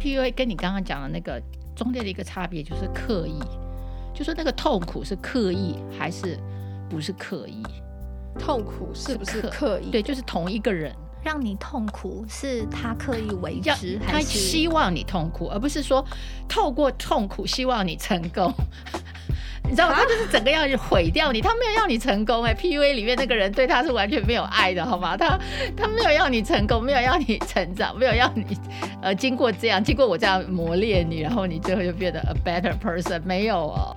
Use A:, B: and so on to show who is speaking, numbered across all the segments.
A: PUA 跟你刚刚讲的那个中间的一个差别就是刻意，就说那个痛苦是刻意还是不是刻意？
B: 痛苦是不是刻意？
A: 对，就是同一个人
C: 让你痛苦，是他刻意为之，还是
A: 他希望你痛苦，而不是说透过痛苦希望你成功？你知道吗？他就是整个要毁掉你，他没有要你成功哎。PUA 里面那个人对他是完全没有爱的，好吗？他他没有要你成功，没有要你成长，没有要你呃经过这样，经过我这样磨练你，然后你最后就变得 a better person，没有哦。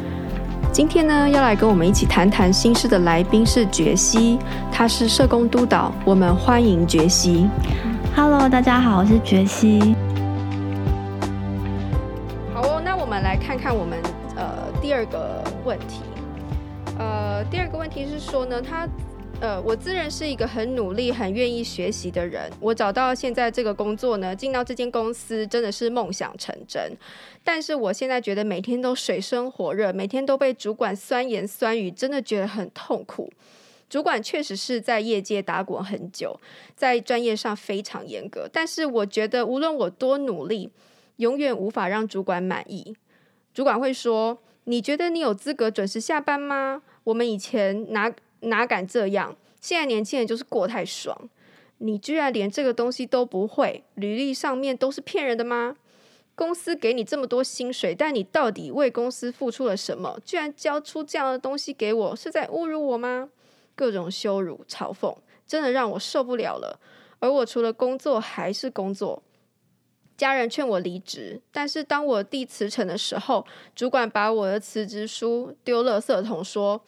B: 今天呢，要来跟我们一起谈谈心事的来宾是觉西，他是社工督导，我们欢迎觉西。
C: Hello，大家好，我是觉西。
B: 好哦，那我们来看看我们呃第二个问题。呃，第二个问题是说呢，他。呃，我自认是一个很努力、很愿意学习的人。我找到现在这个工作呢，进到这间公司真的是梦想成真。但是我现在觉得每天都水深火热，每天都被主管酸言酸语，真的觉得很痛苦。主管确实是在业界打滚很久，在专业上非常严格。但是我觉得无论我多努力，永远无法让主管满意。主管会说：“你觉得你有资格准时下班吗？”我们以前拿。哪敢这样？现在年轻人就是过太爽。你居然连这个东西都不会，履历上面都是骗人的吗？公司给你这么多薪水，但你到底为公司付出了什么？居然交出这样的东西给我，是在侮辱我吗？各种羞辱、嘲讽，真的让我受不了了。而我除了工作还是工作。家人劝我离职，但是当我递辞呈的时候，主管把我的辞职书丢垃圾桶，说。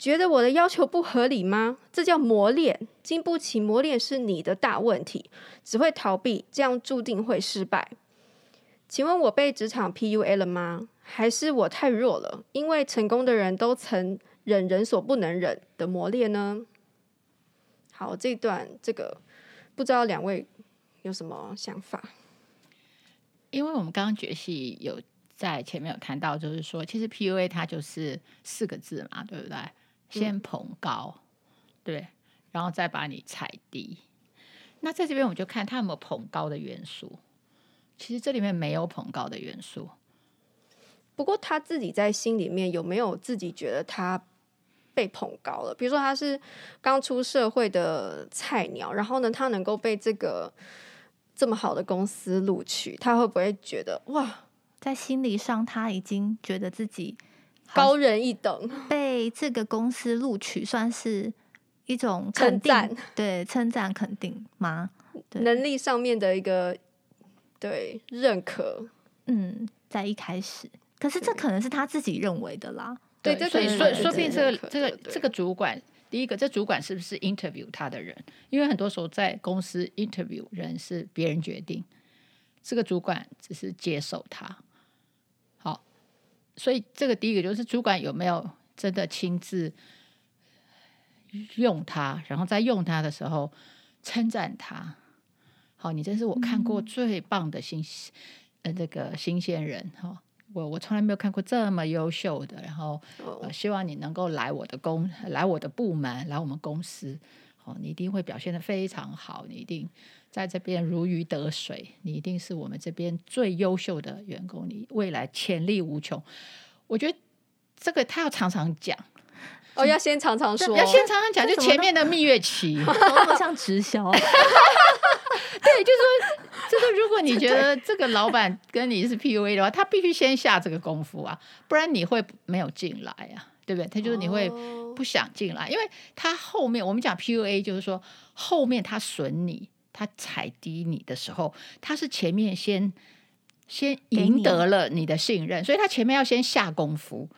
B: 觉得我的要求不合理吗？这叫磨练，经不起磨练是你的大问题。只会逃避，这样注定会失败。请问我被职场 PUA 了吗？还是我太弱了？因为成功的人都曾忍人所不能忍的磨练呢？好，这段这个不知道两位有什么想法？
A: 因为我们刚刚觉西有在前面有谈到，就是说，其实 PUA 它就是四个字嘛，对不对？先捧高，嗯、对，然后再把你踩低。那在这边，我就看他有没有捧高的元素。其实这里面没有捧高的元素。
B: 不过他自己在心里面有没有自己觉得他被捧高了？比如说他是刚出社会的菜鸟，然后呢，他能够被这个这么好的公司录取，他会不会觉得哇，
C: 在心理上他已经觉得自己？
B: 高人一等，
C: 被这个公司录取算是一种肯定，称赞，对，称赞肯定吗？
B: 能力上面的一个对认可，
C: 嗯，在一开始，可是这可能是他自己认为的啦。
A: 对，对所以说说不定这个这个这个主管，第一个，这主管是不是 interview 他的人？因为很多时候在公司 interview 人是别人决定，这个主管只是接受他。所以，这个第一个就是主管有没有真的亲自用他，然后在用他的时候称赞他。好，你真是我看过最棒的新呃这个新鲜人哈，我我从来没有看过这么优秀的。然后，呃，希望你能够来我的公来我的部门来我们公司，好，你一定会表现的非常好，你一定。在这边如鱼得水，你一定是我们这边最优秀的员工，你未来潜力无穷。我觉得这个他要常常讲，
B: 哦，要先常常说，
A: 要先常常讲，就前面的蜜月期，
C: 那么像直销。
A: 对，就是说，就是如果你觉得这个老板跟你是 PUA 的话，他必须先下这个功夫啊，不然你会没有进来啊，对不对？他就是你会不想进来，因为他后面我们讲 PUA，就是说后面他损你。他踩低你的时候，他是前面先先赢得了你的信任，所以他前面要先下功夫，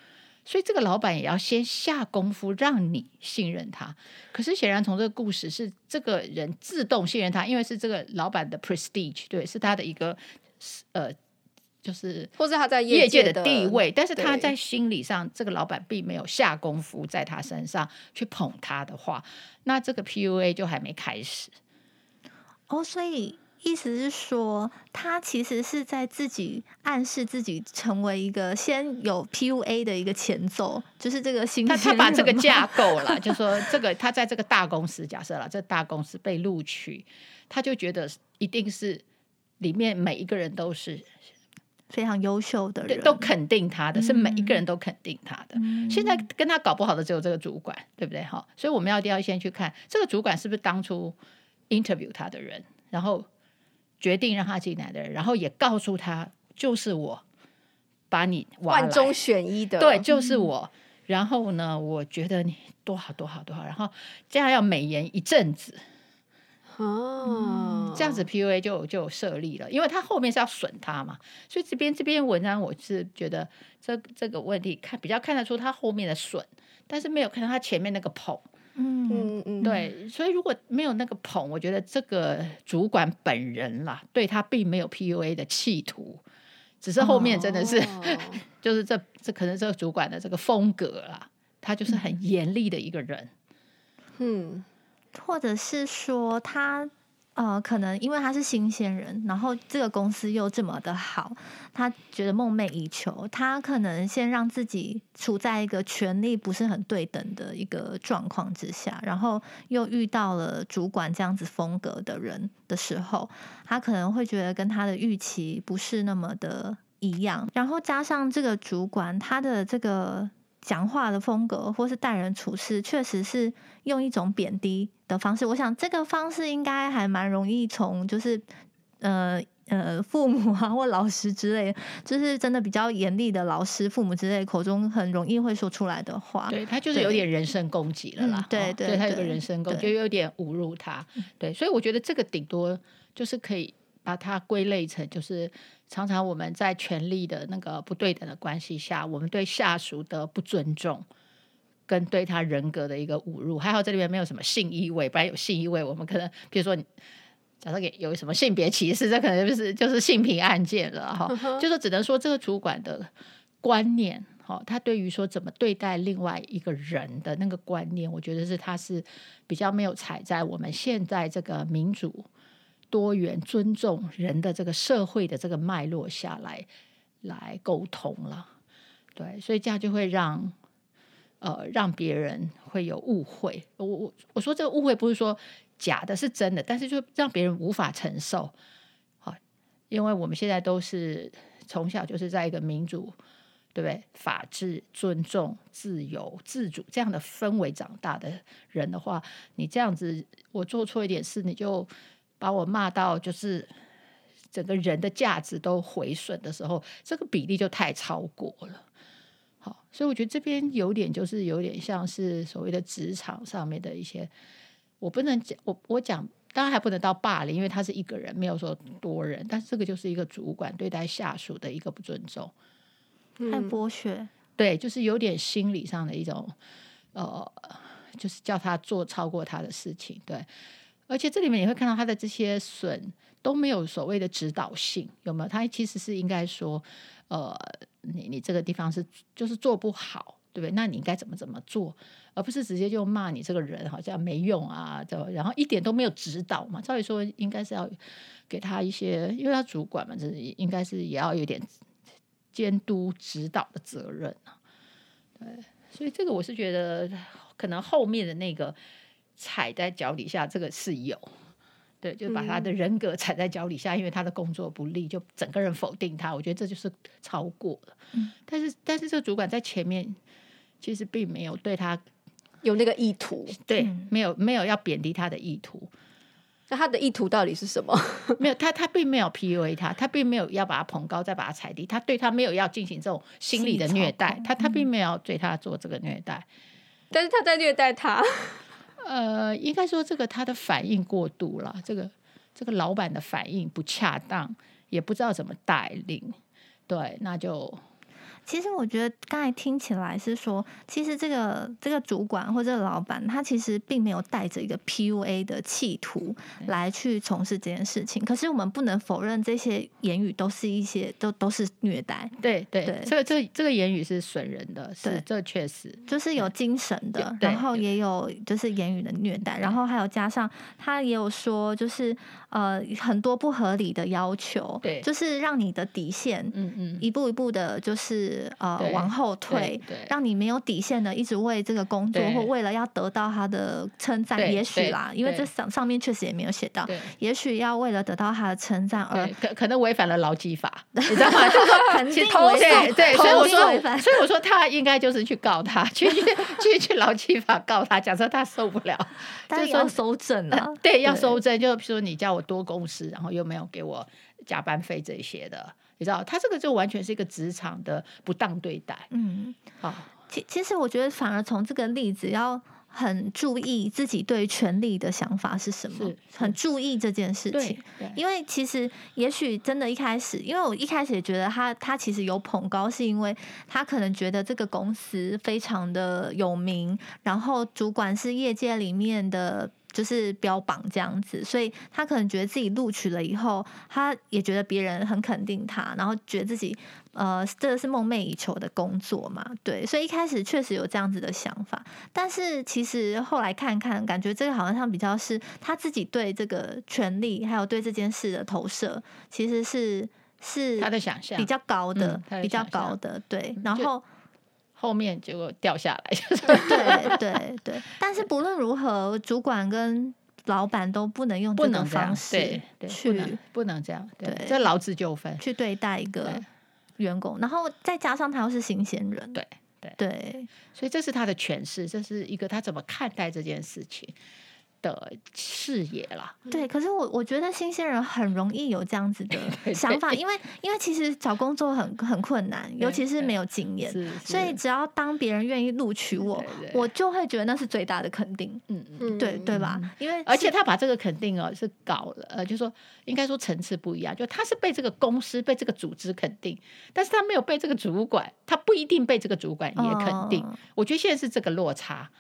A: 所以这个老板也要先下功夫让你信任他。可是显然从这个故事是这个人自动信任他，因为是这个老板的 prestige，对，是他的一个呃，就是
B: 或者他在
A: 业界
B: 的
A: 地位，但是他在心理上，这个老板并没有下功夫在他身上去捧他的话，那这个 PUA 就还没开始。
C: 哦，所以。意思是说，他其实是在自己暗示自己成为一个先有 PUA 的一个前奏，就是这个新
A: 他他把这个架构了，就说这个他在这个大公司，假设了这大公司被录取，他就觉得一定是里面每一个人都是
C: 非常优秀的人，
A: 都肯定他的，嗯、是每一个人都肯定他的。
C: 嗯、
A: 现在跟他搞不好的只有这个主管，对不对？哈，所以我们要一定要先去看这个主管是不是当初 interview 他的人，然后。决定让他进来的人，然后也告诉他，就是我把你
B: 万中选一的，
A: 对，就是我。嗯、然后呢，我觉得你多好多好多好，然后这样要美言一阵子，
B: 哦，
A: 这样子 PUA 就就设立了，因为他后面是要损他嘛，所以这边这篇文章我是觉得这这个问题看比较看得出他后面的损，但是没有看到他前面那个捧。
C: 嗯。嗯嗯，
A: 对，所以如果没有那个捧，我觉得这个主管本人啦，对他并没有 PUA 的企图，只是后面真的是，哦、就是这这可能这个主管的这个风格啦，他就是很严厉的一个人，
C: 嗯，或者是说他。呃，可能因为他是新鲜人，然后这个公司又这么的好，他觉得梦寐以求，他可能先让自己处在一个权力不是很对等的一个状况之下，然后又遇到了主管这样子风格的人的时候，他可能会觉得跟他的预期不是那么的一样，然后加上这个主管他的这个。讲话的风格，或是待人处事，确实是用一种贬低的方式。我想这个方式应该还蛮容易从，就是呃呃父母啊或老师之类，就是真的比较严厉的老师、父母之类口中很容易会说出来的话。
A: 对，他就是有点人身攻击了啦。
C: 嗯、对对，
A: 对他有个人身攻击，就有点侮辱他。对，所以我觉得这个顶多就是可以把它归类成就是。常常我们在权力的那个不对等的关系下，我们对下属的不尊重，跟对他人格的一个侮辱。还好这里面没有什么性意味，不然有性意味，我们可能比如说，假设给有什么性别歧视，这可能就是就是性平案件了哈。Uh. 就是只能说这个主管的观念，哈，他对于说怎么对待另外一个人的那个观念，我觉得是他是比较没有踩在我们现在这个民主。多元尊重人的这个社会的这个脉络下来来沟通了，对，所以这样就会让呃让别人会有误会。我我我说这个误会不是说假的，是真的，但是就让别人无法承受。好，因为我们现在都是从小就是在一个民主，对不对？法治、尊重、自由、自主这样的氛围长大的人的话，你这样子，我做错一点事，你就。把我骂到就是整个人的价值都毁损的时候，这个比例就太超过了。好，所以我觉得这边有点就是有点像是所谓的职场上面的一些，我不能讲，我我讲当然还不能到霸凌，因为他是一个人，没有说多人，但是这个就是一个主管对待下属的一个不尊重，
C: 太剥削，
A: 对，就是有点心理上的一种，呃，就是叫他做超过他的事情，对。而且这里面你会看到他的这些损都没有所谓的指导性，有没有？他其实是应该说，呃，你你这个地方是就是做不好，对不对？那你应该怎么怎么做，而不是直接就骂你这个人好像没用啊，就然后一点都没有指导嘛。照理说应该是要给他一些，因为他主管嘛，就是应该是也要有点监督指导的责任啊。对，所以这个我是觉得可能后面的那个。踩在脚底下，这个是有，对，就把他的人格踩在脚底下，嗯、因为他的工作不利，就整个人否定他。我觉得这就是超过了。嗯、但是，但是这个主管在前面其实并没有对他
B: 有那个意图，
A: 对，没有没有要贬低他的意图。
B: 那他的意图到底是什么？
A: 没有，他他并没有 PUA 他，他并没有要把他捧高再把他踩低，他对他没有要进行这种心理的虐待，他他并没有要对他做这个虐待，
B: 但是他在虐待他。
A: 呃，应该说这个他的反应过度了，这个这个老板的反应不恰当，也不知道怎么带领，对，那就
C: 其实我觉得刚才听起来是说，其实这个这个主管或者老板，他其实并没有带着一个 PUA 的企图来去从事这件事情。可是我们不能否认，这些言语都是一些都都是虐待。
A: 对对对，这个这个这个言语是损人的，是这确实
C: 就是有精神的，然后也有就是言语的虐待，然后还有加上他也有说，就是呃很多不合理的要求，对，就是让你的底线，嗯嗯，一步一步的，就是。呃，往后退，让你没有底线的一直为这个工作，或为了要得到他的称赞，也许啦，因为这上上面确实也没有写到，也许要为了得到他的称赞而
A: 可可能违反了劳基法，你知道吗？就是说
C: 肯定违
A: 对，所以我说，所以我说他应该就是去告他，去去去去劳基法告他，假设他受不了，
C: 就是要搜证啊，
A: 对，要收证，就比如说你叫我多工时，然后又没有给我加班费这些的。你知道，他这个就完全是一个职场的不当对待。嗯，好，
C: 其其实我觉得反而从这个例子要很注意自己对权力的想法是什么，很注意这件事情。因为其实也许真的一开始，因为我一开始也觉得他他其实有捧高，是因为他可能觉得这个公司非常的有名，然后主管是业界里面的。就是标榜这样子，所以他可能觉得自己录取了以后，他也觉得别人很肯定他，然后觉得自己呃，这个是梦寐以求的工作嘛，对，所以一开始确实有这样子的想法，但是其实后来看看，感觉这个好像比较是他自己对这个权利还有对这件事的投射，其实是是他的想象比较高的，比较高的，对，然后。
A: 后面结果掉下来，
C: 对对对。但是不论如何，主管跟老板都不能用这种方式去，
A: 不能不能这样，对，这劳资纠纷
C: 去对待一个员工，然后再加上他又是新鲜人，
A: 对对
C: 对，
A: 所以这是他的诠释，这是一个他怎么看待这件事情的视野啦，
C: 对，可是我我觉得新鲜人很容易有这样子的 想法，因为因为其实找工作很很困难，尤其是没有经验，所以只要当别人愿意录取我，我就会觉得那是最大的肯定，嗯嗯，对对吧？因为
A: 而且他把这个肯定哦是搞了，呃，就是说应该说层次不一样，就他是被这个公司被这个组织肯定，但是他没有被这个主管，他不一定被这个主管也肯定，我觉得现在是这个落差。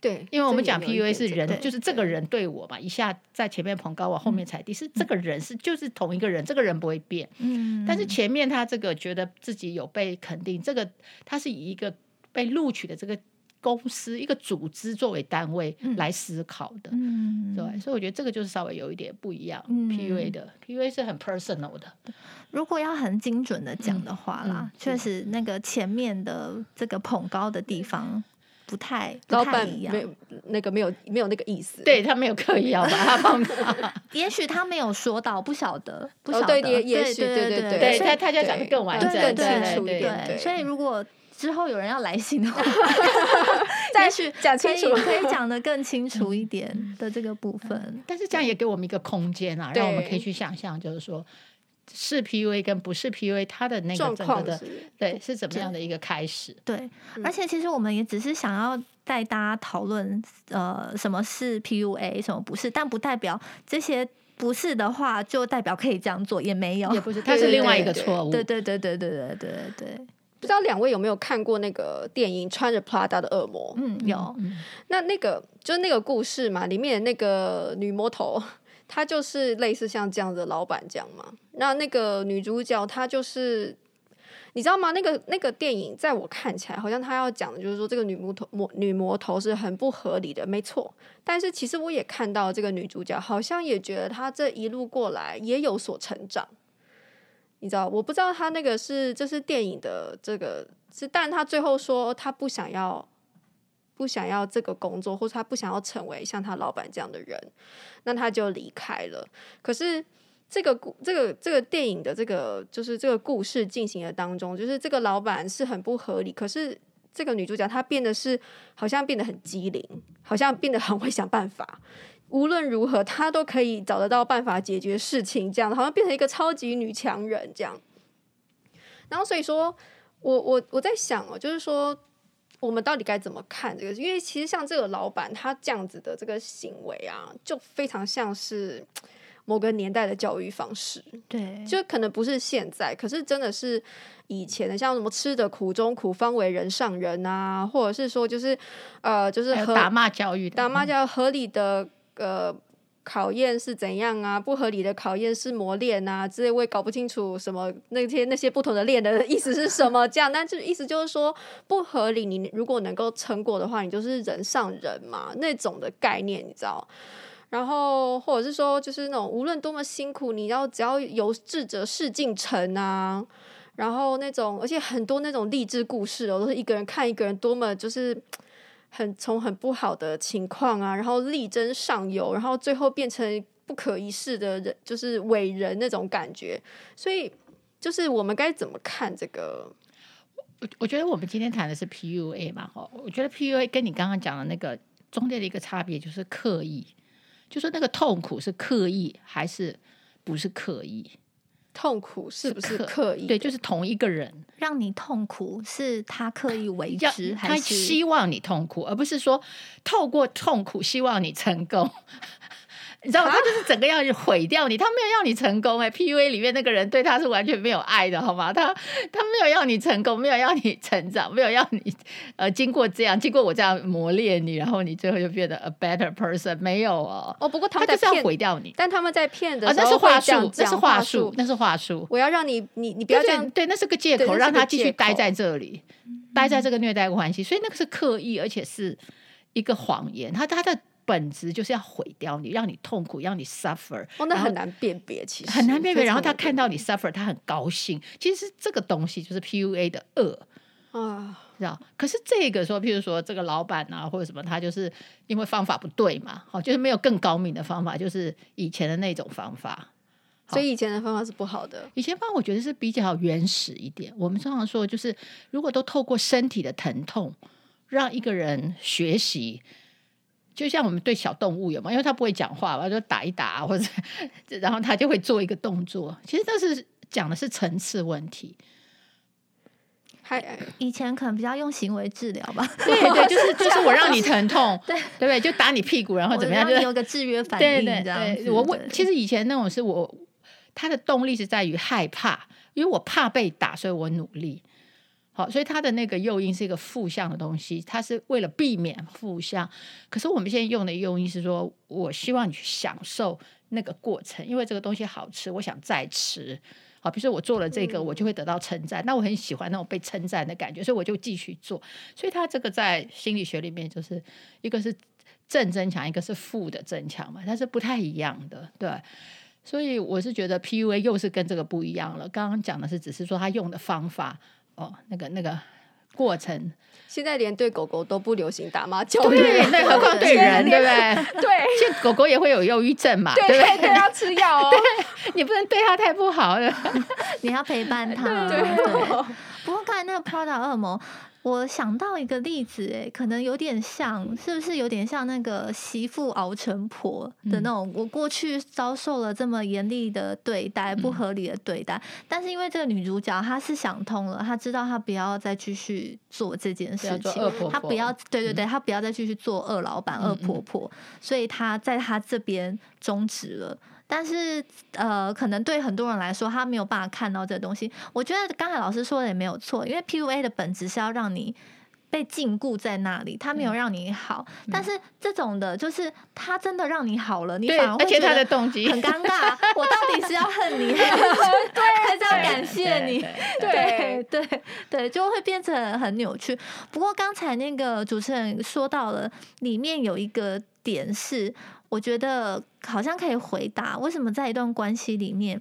B: 对，
A: 因为我们讲 PUA 是人，就是这个人对我嘛，一下在前面捧高，我后面踩低，是这个人是就是同一个人，这个人不会变。嗯，但是前面他这个觉得自己有被肯定，这个他是以一个被录取的这个公司一个组织作为单位来思考的。嗯，对，所以我觉得这个就是稍微有一点不一样。PUA 的 PUA 是很 personal 的。
C: 如果要很精准的讲的话啦，确实那个前面的这个捧高的地方。不太，不太一样，
B: 老板没有那个没有没有那个意思，
A: 对他没有刻意要把他放大，
C: 也许他没有说到，不晓得，不晓得，
B: 也许对对对
A: 对，他他就讲的更完整，
C: 更清楚一点，所以如果之后有人要来信的话，再去讲清楚，可以讲的更清楚一点的这个部分，
A: 但是这样也给我们一个空间啊，让我们可以去想象，就是说。是 PUA 跟不是 PUA，他的那个整个的对是怎么样的一个开始？
C: 对，而且其实我们也只是想要带大家讨论，呃，什么是 PUA，什么不是，但不代表这些不是的话就代表可以这样做，也没有，
A: 也不是，它是另外一个错误。
C: 对对对对对对对对。
B: 不知道两位有没有看过那个电影《穿着 Prada 的恶魔》？
C: 嗯，有。
B: 那那个就是那个故事嘛，里面的那个女魔头。他就是类似像这样的老板这样嘛？那那个女主角她就是，你知道吗？那个那个电影在我看起来，好像他要讲的就是说，这个女魔头魔女魔头是很不合理的，没错。但是其实我也看到这个女主角好像也觉得她这一路过来也有所成长。你知道，我不知道她那个是这是电影的这个是，但她最后说她不想要。不想要这个工作，或者他不想要成为像他老板这样的人，那他就离开了。可是这个故这个这个电影的这个就是这个故事进行的当中，就是这个老板是很不合理，可是这个女主角她变得是好像变得很机灵，好像变得很会想办法。无论如何，她都可以找得到办法解决事情，这样好像变成一个超级女强人这样。然后所以说我我我在想哦，就是说。我们到底该怎么看这个？因为其实像这个老板他这样子的这个行为啊，就非常像是某个年代的教育方式。
C: 对，
B: 就可能不是现在，可是真的是以前的，像什么吃的苦中苦，方为人上人啊，或者是说就是呃，就是
A: 打骂教育，
B: 打骂教育合理的呃。考验是怎样啊？不合理的考验是磨练啊，之类我也搞不清楚什么那些那些不同的练的意思是什么。这样，但就意思就是说不合理。你如果能够成果的话，你就是人上人嘛，那种的概念，你知道？然后或者是说，就是那种无论多么辛苦，你要只要有志者事竟成啊。然后那种，而且很多那种励志故事哦，都是一个人看一个人多么就是。很从很不好的情况啊，然后力争上游，然后最后变成不可一世的人，就是伟人那种感觉。所以，就是我们该怎么看这个？
A: 我我觉得我们今天谈的是 PUA 嘛，哈，我觉得 PUA 跟你刚刚讲的那个中间的一个差别就是刻意，就是那个痛苦是刻意还是不是刻意？
B: 痛苦是不是刻意？
A: 对，就是同一个人
C: 让你痛苦，是他刻意为之，还是他
A: 希望你痛苦，而不是说透过痛苦希望你成功。你知道吗？他就是整个要毁掉你，他没有要你成功哎。PUA 里面那个人对他是完全没有爱的，好吗？他他没有要你成功，没有要你成长，没有要你呃经过这样，经过我这样磨练你，然后你最后就变得 a better person。没有哦。
B: 哦，不过他
A: 就是要毁掉你，
B: 但他们在骗的时候，
A: 哦，那是话术，
B: 那
A: 是话术，那是话术。
B: 我要让你，你你不要这样，
A: 对，对，那是个借口，让他继续待在这里，待在这个虐待关系。所以那个是刻意，而且是一个谎言。他他的。本质就是要毁掉你，让你痛苦，让你 suffer。
B: 哦，那很难辨别，其实
A: 很难辨别。然后他看到你 suffer，他很高兴。其实这个东西就是 PUA 的恶啊，知道？可是这个说，譬如说这个老板啊，或者什么，他就是因为方法不对嘛，好，就是没有更高明的方法，就是以前的那种方法。
B: 所以以前的方法是不好的。
A: 以前方法我觉得是比较原始一点。我们通常说，就是如果都透过身体的疼痛让一个人学习。就像我们对小动物有嘛，因为它不会讲话嘛，就打一打或者，然后它就会做一个动作。其实这是讲的是层次问题。
C: 还以前可能比较用行为治疗吧。
A: 对对，就是 就是我让你疼痛，对对不对？就打你屁股，然后怎么样？就
C: 有个制约反应，
A: 对对对。我问，其实以前那种是我他的动力是在于害怕，因为我怕被打，所以我努力。好，所以它的那个诱因是一个负向的东西，它是为了避免负向。可是我们现在用的诱因是说，我希望你去享受那个过程，因为这个东西好吃，我想再吃。好，比如说我做了这个，我就会得到称赞，那我很喜欢那种被称赞的感觉，所以我就继续做。所以它这个在心理学里面就是一个是正增强，一个是负的增强嘛，它是不太一样的。对，所以我是觉得 PUA 又是跟这个不一样了。刚刚讲的是只是说他用的方法。哦，那个那个过程，
B: 现在连对狗狗都不流行打骂教育，
A: 对，那何况对人，对不对？对，狗狗也会有忧郁症嘛，
B: 对
A: 不对？
B: 对，要吃药哦，
A: 对，你不能对它太不好了，
C: 你要陪伴它。对，不过刚才那个 Prada 恶魔。我想到一个例子，哎，可能有点像，是不是有点像那个媳妇熬成婆的那种？我过去遭受了这么严厉的对待，不合理的对待，但是因为这个女主角她是想通了，她知道她不要再继续做这件事情，她不要，对对对，她不要再继续做恶老板、恶婆婆，所以她在她这边终止了。但是，呃，可能对很多人来说，他没有办法看到这东西。我觉得刚才老师说的也没有错，因为 PUA 的本质是要让你被禁锢在那里，他没有让你好。嗯、但是这种的，就是他真的让你好了，你反而会觉得很尴 尬。我到底是要恨你，还是 对，还是要感谢你？对对对，对，就会变成很扭曲。不过刚才那个主持人说到了，里面有一个点是。我觉得好像可以回答为什么在一段关系里面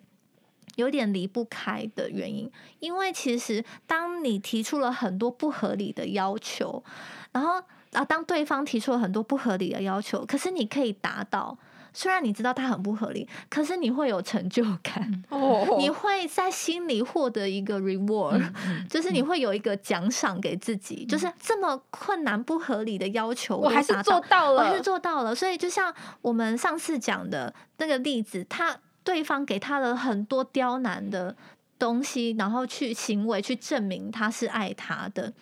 C: 有点离不开的原因，因为其实当你提出了很多不合理的要求，然后啊，当对方提出了很多不合理的要求，可是你可以达到。虽然你知道它很不合理，可是你会有成就感，哦、你会在心里获得一个 reward，就是你会有一个奖赏给自己，嗯、就是这么困难不合理的要求，
B: 我还是做到了，
C: 我还是做到了。所以就像我们上次讲的那个例子，他对方给他了很多刁难的东西，然后去行为去证明他是爱他的。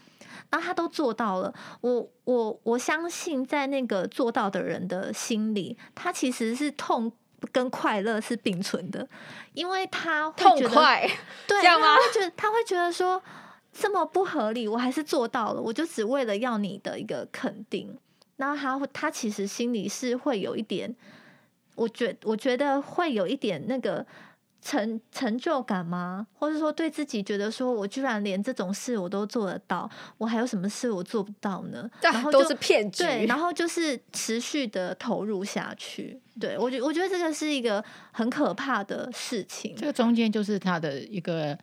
C: 然后他都做到了，我我我相信在那个做到的人的心里，他其实是痛跟快乐是并存的，因为他会觉得
B: 痛快，对？
C: 他会觉得他会觉得说这么不合理，我还是做到了，我就只为了要你的一个肯定。那他他其实心里是会有一点，我觉我觉得会有一点那个。成成就感吗？或者说对自己觉得说，我居然连这种事我都做得到，我还有什么事我做不到呢？然后
B: 都是骗局。
C: 对，然后就是持续的投入下去。对，我觉我觉得这个是一个很可怕的事情。
A: 这个中间就是他的一个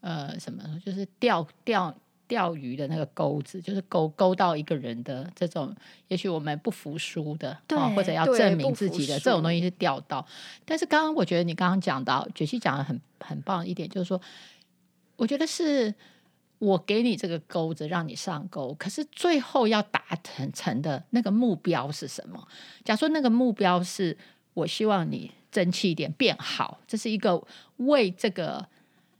A: 呃什么，就是钓钓。钓鱼的那个钩子，就是钩钩到一个人的这种，也许我们不服输的，
C: 对
A: 或者要证明自己的这种东西是钓到。但是刚刚我觉得你刚刚讲到，觉西讲的很很棒一点，就是说，我觉得是我给你这个钩子让你上钩，可是最后要达成成的那个目标是什么？假如说那个目标是我希望你争气一点变好，这是一个为这个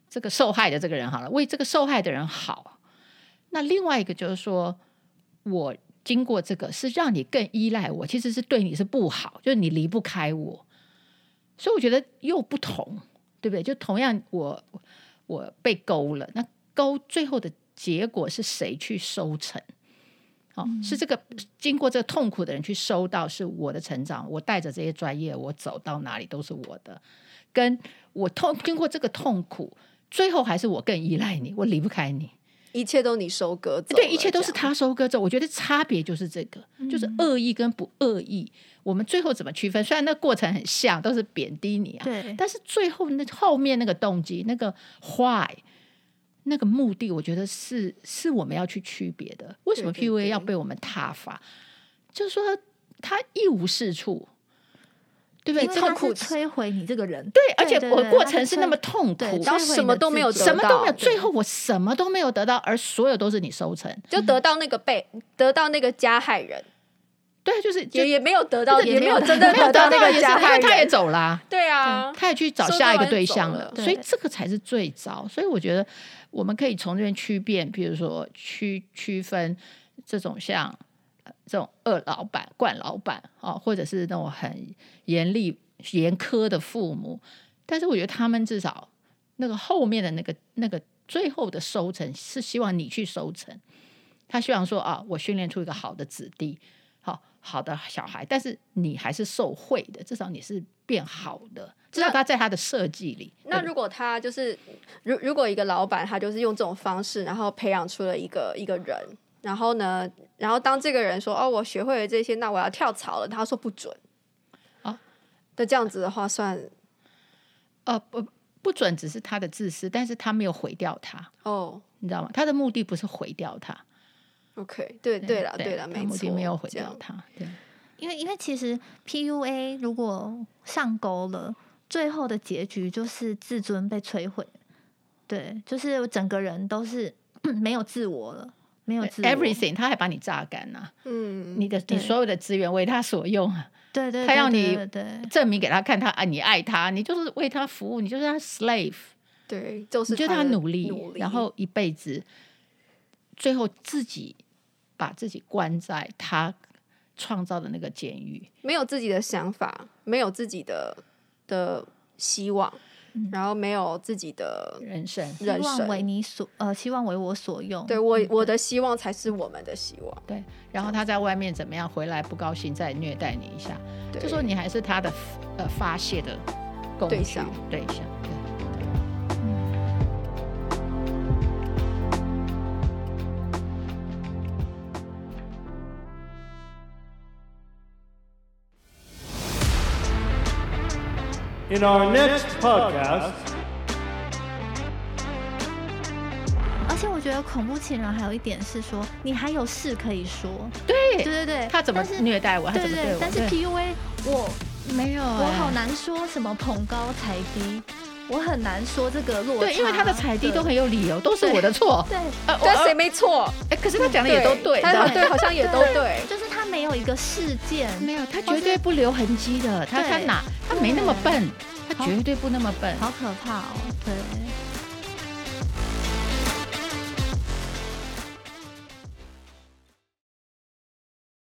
A: 这个受害的这个人好了，为这个受害的人好。那另外一个就是说，我经过这个是让你更依赖我，其实是对你是不好，就是你离不开我，所以我觉得又不同，对不对？就同样我我被勾了，那勾最后的结果是谁去收成？哦，是这个经过这个痛苦的人去收到，是我的成长。我带着这些专业，我走到哪里都是我的。跟我痛经过这个痛苦，最后还是我更依赖你，我离不开你。
B: 一切都你收割走，
A: 对，一切都是他收割走。我觉得差别就是这个，嗯、就是恶意跟不恶意。我们最后怎么区分？虽然那个过程很像，都是贬低你啊，
C: 对。
A: 但是最后那后面那个动机、那个 why、那个目的，我觉得是是我们要去区别的。为什么 PUA 要被我们挞伐？就是说他一无是处。对不对？
C: 痛苦摧毁你这个人，
A: 对，而且我过程是那么痛苦，
B: 然后什么都没有得到，
A: 什么都没有，最后我什么都没有得到，而所有都是你收成，
B: 就得到那个被得到那个加害人，
A: 对，就是
B: 也也没有得到，也没有真的得到那个加害人，
A: 他也走了，
B: 对啊，
A: 他也去找下一个对象了，所以这个才是最糟。所以我觉得我们可以从这边区辨，比如说区区分这种像。这种恶老板、惯老板啊，或者是那种很严厉、严苛的父母，但是我觉得他们至少那个后面的那个、那个最后的收成是希望你去收成。他希望说啊，我训练出一个好的子弟，好好的小孩，但是你还是受惠的，至少你是变好的。至少他在他的设计里。
B: 那如果他就是，如如果一个老板他就是用这种方式，然后培养出了一个一个人。然后呢？然后当这个人说：“哦，我学会了这些，那我要跳槽了。”他说不准啊。那这样子的话算，算
A: 呃不不准，只是他的自私，但是他没有毁掉他哦，你知道吗？他的目的不是毁掉他。
B: OK，对对了对了，没错，
A: 目的没有毁掉他。对，
C: 因为因为其实 PUA 如果上钩了，最后的结局就是自尊被摧毁。对，就是整个人都是 没有自我了。没有
A: everything，他还把你榨干呐、啊。嗯，你的你所有的资源为他所用啊。
C: 对对，
A: 他要你证明给他看，他啊，你爱他，你就是为他服务，你就是他 slave。
B: 对，就是
A: 你觉得他努力，然后一辈子，最后自己把自己关在他创造的那个监狱，
B: 没有自己的想法，没有自己的的希望。然后没有自己的
A: 人生，
C: 人生。为你所呃，希望为我所用。
B: 对我，我的希望才是我们的希望。
A: 对，然后他在外面怎么样，回来不高兴，再虐待你一下，就说你还是他的呃发泄的对象，对象。
D: In our next podcast，
C: 而且我觉得恐怖情人还有一点是说，你还有事可以说。
A: 对
C: 对对对，
A: 他怎么虐待我？他怎么对我？
C: 但是 PUA 我
A: 没有，
C: 我好难说什么捧高踩低，我很难说这个落差。
A: 对，因为他的踩低都很有理由，都是我的错。
C: 对，
B: 但谁没错？
A: 哎，可是他讲的也都对，
B: 他对，好像也都对，
C: 就是他没有一个事件，
A: 没有，他绝对不留痕迹的。他他哪？他没那么笨，他绝对不那么笨。
C: 好可怕哦！对。